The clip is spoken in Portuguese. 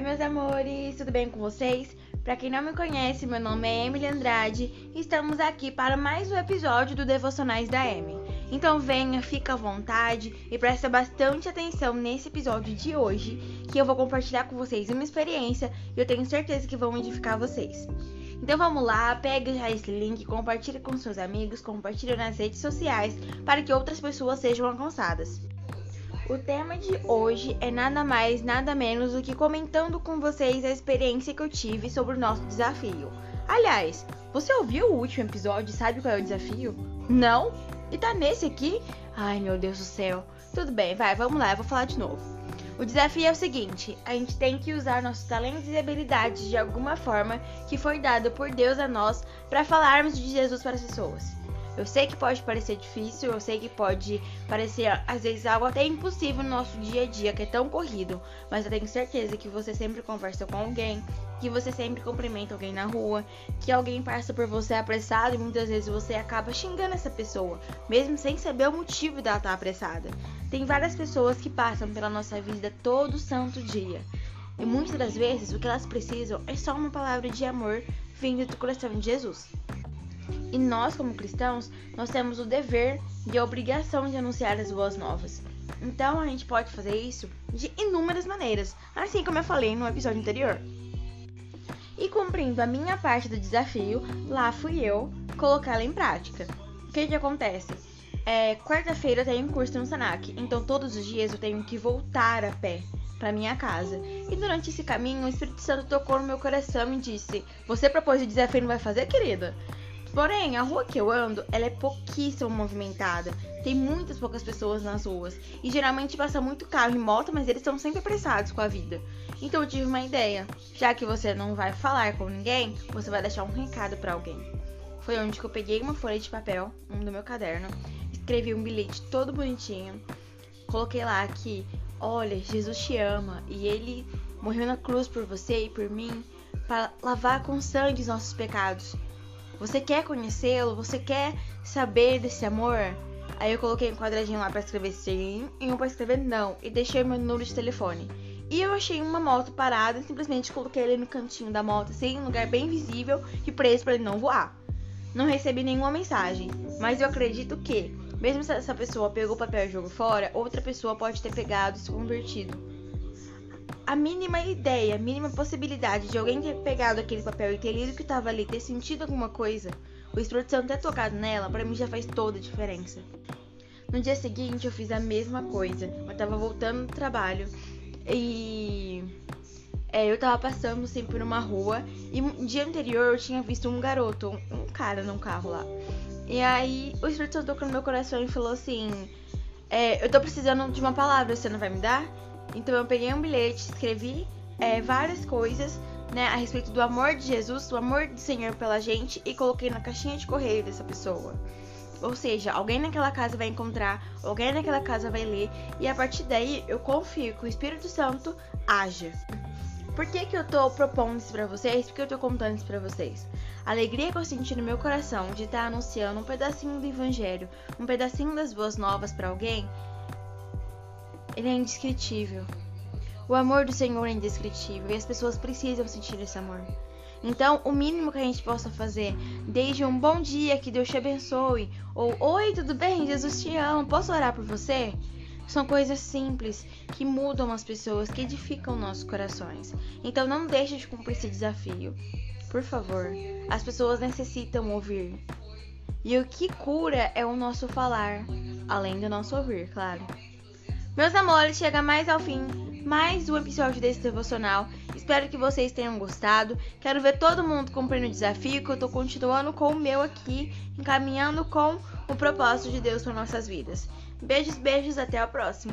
Oi, meus amores, tudo bem com vocês? Para quem não me conhece, meu nome é Emily Andrade e estamos aqui para mais um episódio do Devocionais da Amy. Então venha, fica à vontade e presta bastante atenção nesse episódio de hoje, que eu vou compartilhar com vocês uma experiência e eu tenho certeza que vão edificar vocês. Então vamos lá, pega já esse link, compartilha com seus amigos, compartilha nas redes sociais para que outras pessoas sejam alcançadas. O tema de hoje é nada mais, nada menos do que comentando com vocês a experiência que eu tive sobre o nosso desafio. Aliás, você ouviu o último episódio e sabe qual é o desafio? Não? E tá nesse aqui? Ai meu Deus do céu. Tudo bem, vai, vamos lá, eu vou falar de novo. O desafio é o seguinte: a gente tem que usar nossos talentos e habilidades de alguma forma que foi dado por Deus a nós para falarmos de Jesus para as pessoas. Eu sei que pode parecer difícil, eu sei que pode parecer às vezes algo até impossível no nosso dia a dia, que é tão corrido, mas eu tenho certeza que você sempre conversa com alguém, que você sempre cumprimenta alguém na rua, que alguém passa por você apressado e muitas vezes você acaba xingando essa pessoa, mesmo sem saber o motivo dela estar apressada. Tem várias pessoas que passam pela nossa vida todo santo dia. E muitas das vezes o que elas precisam é só uma palavra de amor vindo do coração de Jesus. E nós, como cristãos, nós temos o dever e a obrigação de anunciar as boas novas. Então a gente pode fazer isso de inúmeras maneiras, assim como eu falei no episódio anterior. E cumprindo a minha parte do desafio, lá fui eu colocá-la em prática. O que, que acontece? É, Quarta-feira eu tenho um curso no Senac, então todos os dias eu tenho que voltar a pé para minha casa. E durante esse caminho, o Espírito Santo tocou no meu coração e disse: Você propôs o desafio e não vai fazer, querida? Porém, a rua que eu ando, ela é pouquíssimo movimentada. Tem muitas poucas pessoas nas ruas. E geralmente passa muito carro e moto, mas eles estão sempre apressados com a vida. Então eu tive uma ideia. Já que você não vai falar com ninguém, você vai deixar um recado para alguém. Foi onde que eu peguei uma folha de papel, um do meu caderno, escrevi um bilhete todo bonitinho. Coloquei lá que, olha, Jesus te ama e ele morreu na cruz por você e por mim para lavar com sangue os nossos pecados. Você quer conhecê-lo? Você quer saber desse amor? Aí eu coloquei um quadradinho lá para escrever sim e um para escrever não e deixei meu número de telefone. E eu achei uma moto parada e simplesmente coloquei ele no cantinho da moto, assim, um lugar bem visível e preso para ele não voar. Não recebi nenhuma mensagem, mas eu acredito que, mesmo se essa pessoa pegou o papel e jogou fora, outra pessoa pode ter pegado e se convertido a mínima ideia, a mínima possibilidade de alguém ter pegado aquele papel e ter lido o que estava ali, ter sentido alguma coisa, o Santo ter tocado nela, para mim já faz toda a diferença. No dia seguinte eu fiz a mesma coisa. Eu tava voltando do trabalho e é, eu tava passando assim por uma rua e no dia anterior eu tinha visto um garoto, um, um cara num carro lá. E aí o Espírito Santo tocou no meu coração e falou assim: é, Eu tô precisando de uma palavra, você não vai me dar? Então eu peguei um bilhete, escrevi é, várias coisas né, a respeito do amor de Jesus, do amor do Senhor pela gente e coloquei na caixinha de correio dessa pessoa. Ou seja, alguém naquela casa vai encontrar, alguém naquela casa vai ler, e a partir daí eu confio que o Espírito Santo haja. Por que, que eu tô propondo isso pra vocês? Por que eu tô contando isso pra vocês? A alegria que eu senti no meu coração de estar anunciando um pedacinho do Evangelho, um pedacinho das boas novas para alguém, ele é indescritível. O amor do Senhor é indescritível e as pessoas precisam sentir esse amor. Então, o mínimo que a gente possa fazer, desde um bom dia, que Deus te abençoe, ou oi, tudo bem, Jesus te ama, posso orar por você? São coisas simples que mudam as pessoas, que edificam nossos corações. Então, não deixe de cumprir esse desafio. Por favor, as pessoas necessitam ouvir. E o que cura é o nosso falar, além do nosso ouvir, claro. Meus amores, chega mais ao fim mais um episódio desse devocional. Espero que vocês tenham gostado. Quero ver todo mundo cumprindo o desafio, que eu tô continuando com o meu aqui, encaminhando com o propósito de Deus para nossas vidas. Beijos, beijos, até a próxima.